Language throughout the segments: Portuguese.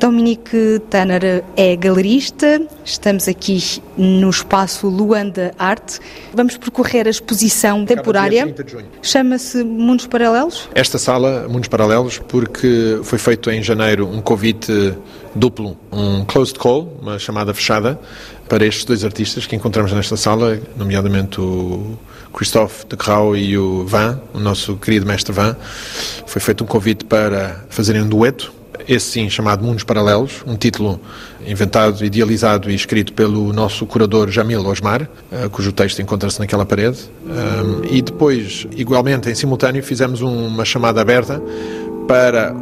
Dominique Tanner é galerista, estamos aqui no espaço Luanda Arte. Vamos percorrer a exposição temporária. Chama-se Mundos Paralelos? Esta sala, Mundos Paralelos, porque foi feito em janeiro um convite duplo, um closed call, uma chamada fechada, para estes dois artistas que encontramos nesta sala, nomeadamente o Christophe de Grau e o Van, o nosso querido mestre Van. Foi feito um convite para fazerem um dueto esse sim chamado Mundos Paralelos, um título inventado, idealizado e escrito pelo nosso curador Jamil Osmar, eh, cujo texto encontra-se naquela parede. E depois, igualmente, em simultâneo, fizemos uma chamada aberta para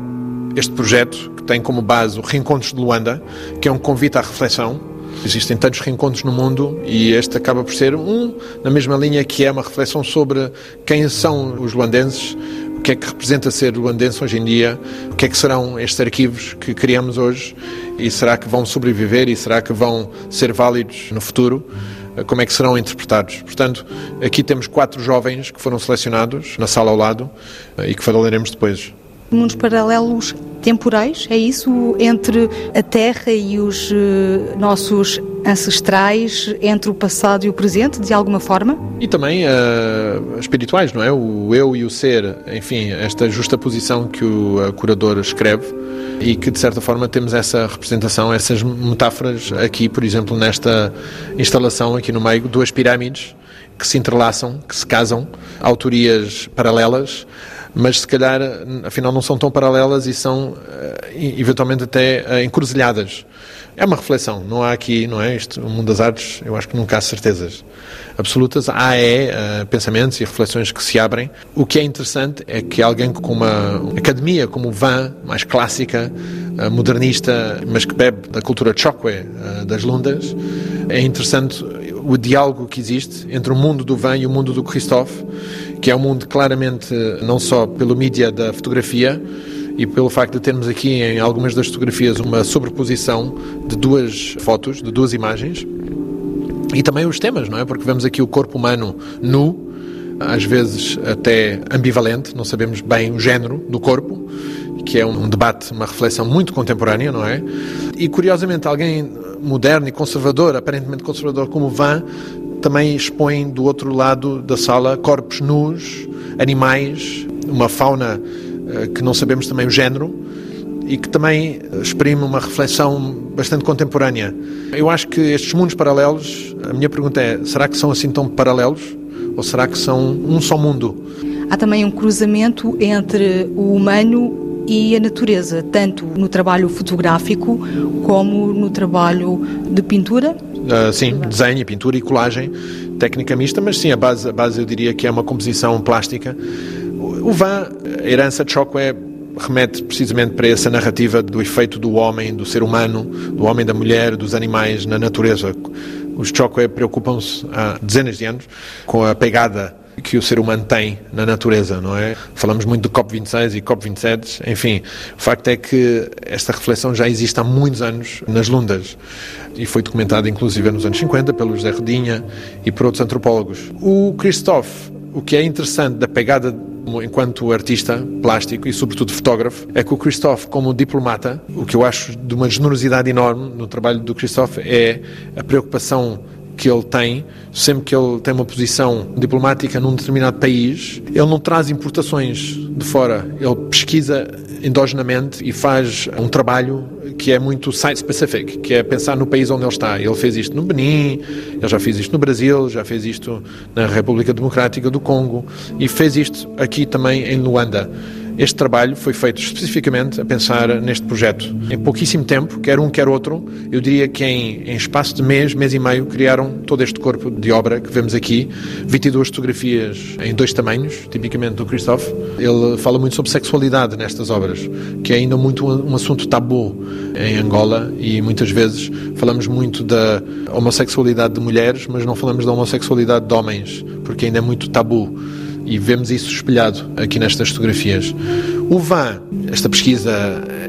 este projeto que tem como base o Reencontros de Luanda, que é um convite à reflexão. Existem tantos reencontros no mundo e este acaba por ser um na mesma linha que é uma reflexão sobre quem são os luandenses, o que é que representa ser luandense hoje em dia, o que é que serão estes arquivos que criamos hoje e será que vão sobreviver e será que vão ser válidos no futuro? Como é que serão interpretados? Portanto, aqui temos quatro jovens que foram selecionados na sala ao lado e que falaremos depois mundos paralelos temporais, é isso? Entre a Terra e os uh, nossos ancestrais, entre o passado e o presente, de alguma forma? E também uh, espirituais, não é? O eu e o ser, enfim, esta justa posição que o curador escreve e que, de certa forma, temos essa representação, essas metáforas aqui, por exemplo, nesta instalação aqui no meio, duas pirâmides que se entrelaçam, que se casam, autorias paralelas, mas se calhar afinal não são tão paralelas e são eh, eventualmente até eh, encruzilhadas. É uma reflexão, não há aqui, não é? Isto, o mundo das artes, eu acho que nunca há certezas absolutas. Há é uh, pensamentos e reflexões que se abrem. O que é interessante é que alguém com uma academia como Van, mais clássica, modernista, mas que bebe da cultura chokwe, das lundas, é interessante o diálogo que existe entre o mundo do Van e o mundo do Christophe, que é um mundo claramente não só pelo mídia da fotografia, e pelo facto de termos aqui em algumas das fotografias uma sobreposição de duas fotos, de duas imagens, e também os temas, não é? Porque vemos aqui o corpo humano nu, às vezes até ambivalente, não sabemos bem o género do corpo, que é um debate, uma reflexão muito contemporânea, não é? E curiosamente, alguém moderno e conservador, aparentemente conservador como Van, também expõe do outro lado da sala corpos nus, animais, uma fauna eh, que não sabemos também o género e que também exprime uma reflexão bastante contemporânea. Eu acho que estes mundos paralelos, a minha pergunta é: será que são assim tão paralelos? Ou será que são um só mundo? Há também um cruzamento entre o humano e a natureza, tanto no trabalho fotográfico como no trabalho de pintura? Uh, sim, desenho, pintura e colagem, técnica mista, mas sim, a base, a base eu diria que é uma composição plástica o Van, a herança de Chocó remete precisamente para essa narrativa do efeito do homem, do ser humano, do homem, da mulher, dos animais na natureza. Os Chocó preocupam-se há dezenas de anos com a pegada que o ser humano tem na natureza, não é? Falamos muito do COP26 e COP27, enfim, o facto é que esta reflexão já existe há muitos anos nas Lundas e foi documentada inclusive nos anos 50 pelo José Rodinha e por outros antropólogos. O Christophe, o que é interessante da pegada enquanto artista plástico e, sobretudo, fotógrafo, é que o Christophe, como diplomata, o que eu acho de uma generosidade enorme no trabalho do Christophe é a preocupação que ele tem, sempre que ele tem uma posição diplomática num determinado país, ele não traz importações de fora, ele pesquisa endogenamente e faz um trabalho que é muito site-specific, que é pensar no país onde ele está. Ele fez isto no Benin, ele já fez isto no Brasil, já fez isto na República Democrática do Congo e fez isto aqui também em Luanda. Este trabalho foi feito especificamente a pensar neste projeto. Em pouquíssimo tempo, quer um, quer outro, eu diria que em, em espaço de mês, mês e meio, criaram todo este corpo de obra que vemos aqui. 22 fotografias em dois tamanhos, tipicamente do Christophe. Ele fala muito sobre sexualidade nestas obras, que é ainda muito um, um assunto tabu em Angola e muitas vezes falamos muito da homossexualidade de mulheres, mas não falamos da homossexualidade de homens, porque ainda é muito tabu e vemos isso espelhado aqui nestas fotografias. O Van, esta pesquisa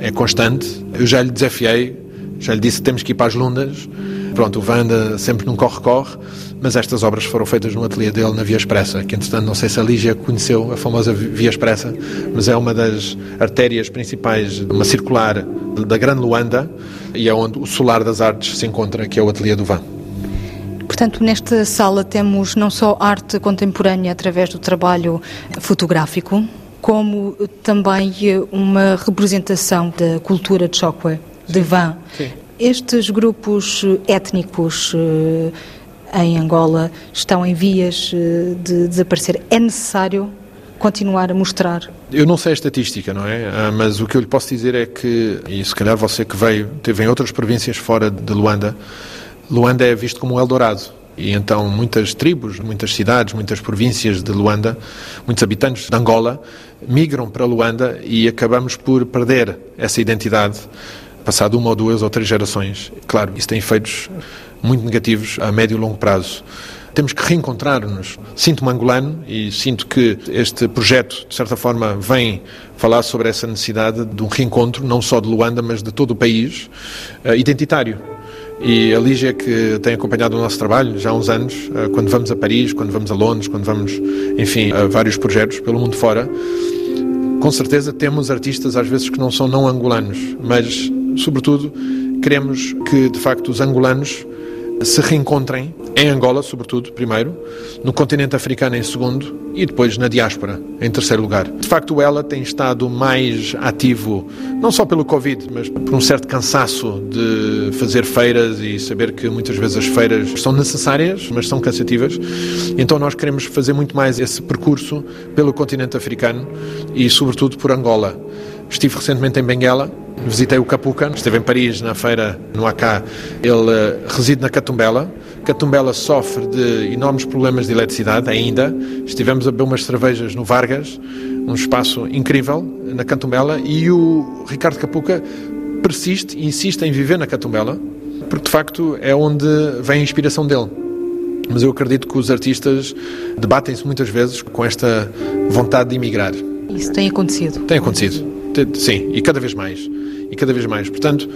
é constante, eu já lhe desafiei, já lhe disse que temos que ir para as Lundas, pronto, o van anda sempre num corre-corre, mas estas obras foram feitas no ateliê dele na Via Expressa, que entretanto não sei se a Lígia conheceu a famosa Via Expressa, mas é uma das artérias principais, uma circular da Grande Luanda, e é onde o Solar das Artes se encontra, que é o ateliê do van. Portanto, nesta sala temos não só arte contemporânea através do trabalho fotográfico, como também uma representação da cultura de Chokwe, de Van. Sim. Estes grupos étnicos eh, em Angola estão em vias eh, de desaparecer. É necessário continuar a mostrar? Eu não sei a estatística, não é? Ah, mas o que eu lhe posso dizer é que, e se calhar você que veio, teve em outras províncias fora de Luanda, Luanda é visto como um Eldorado. E então muitas tribos, muitas cidades, muitas províncias de Luanda, muitos habitantes de Angola migram para Luanda e acabamos por perder essa identidade passado uma ou duas ou três gerações. Claro, isso tem efeitos muito negativos a médio e longo prazo. Temos que reencontrar-nos. Sinto-me angolano e sinto que este projeto, de certa forma, vem falar sobre essa necessidade de um reencontro, não só de Luanda, mas de todo o país, uh, identitário. E a Lígia, que tem acompanhado o nosso trabalho já há uns anos, uh, quando vamos a Paris, quando vamos a Londres, quando vamos, enfim, a vários projetos pelo mundo fora, com certeza temos artistas às vezes que não são não angolanos, mas, sobretudo, queremos que, de facto, os angolanos se reencontrem em Angola, sobretudo, primeiro, no continente africano em segundo e depois na diáspora em terceiro lugar. De facto, ela tem estado mais ativo, não só pelo Covid, mas por um certo cansaço de fazer feiras e saber que muitas vezes as feiras são necessárias, mas são cansativas. Então nós queremos fazer muito mais esse percurso pelo continente africano e, sobretudo, por Angola. Estive recentemente em Benguela, visitei o Capuca, esteve em Paris na feira no AK. Ele uh, reside na Catumbela. Catumbela sofre de enormes problemas de eletricidade ainda. Estivemos a beber umas cervejas no Vargas, um espaço incrível na Catumbela, e o Ricardo Capuca persiste e insiste em viver na Catumbela, porque de facto é onde vem a inspiração dele. Mas eu acredito que os artistas debatem-se muitas vezes com esta vontade de emigrar. Isso tem acontecido? Tem acontecido. Sim, e cada vez mais. E cada vez mais. Portanto,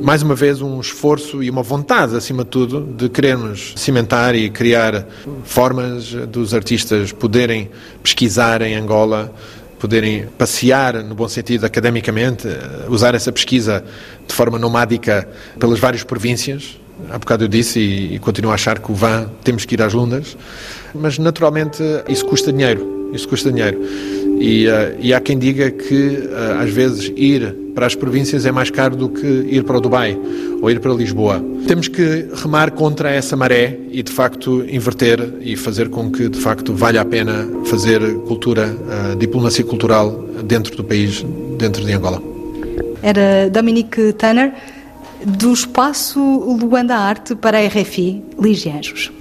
mais uma vez, um esforço e uma vontade, acima de tudo, de querermos cimentar e criar formas dos artistas poderem pesquisar em Angola, poderem passear, no bom sentido, academicamente, usar essa pesquisa de forma nomádica pelas várias províncias. Há bocado eu disse e, e continuo a achar que o van temos que ir às lundas, mas naturalmente isso custa dinheiro. Isso custa dinheiro. E, uh, e há quem diga que, uh, às vezes, ir para as províncias é mais caro do que ir para o Dubai ou ir para Lisboa. Temos que remar contra essa maré e, de facto, inverter e fazer com que, de facto, valha a pena fazer cultura, uh, diplomacia cultural dentro do país, dentro de Angola. Era Dominique Tanner, do espaço Luanda Arte para a RFI, Ligianjos.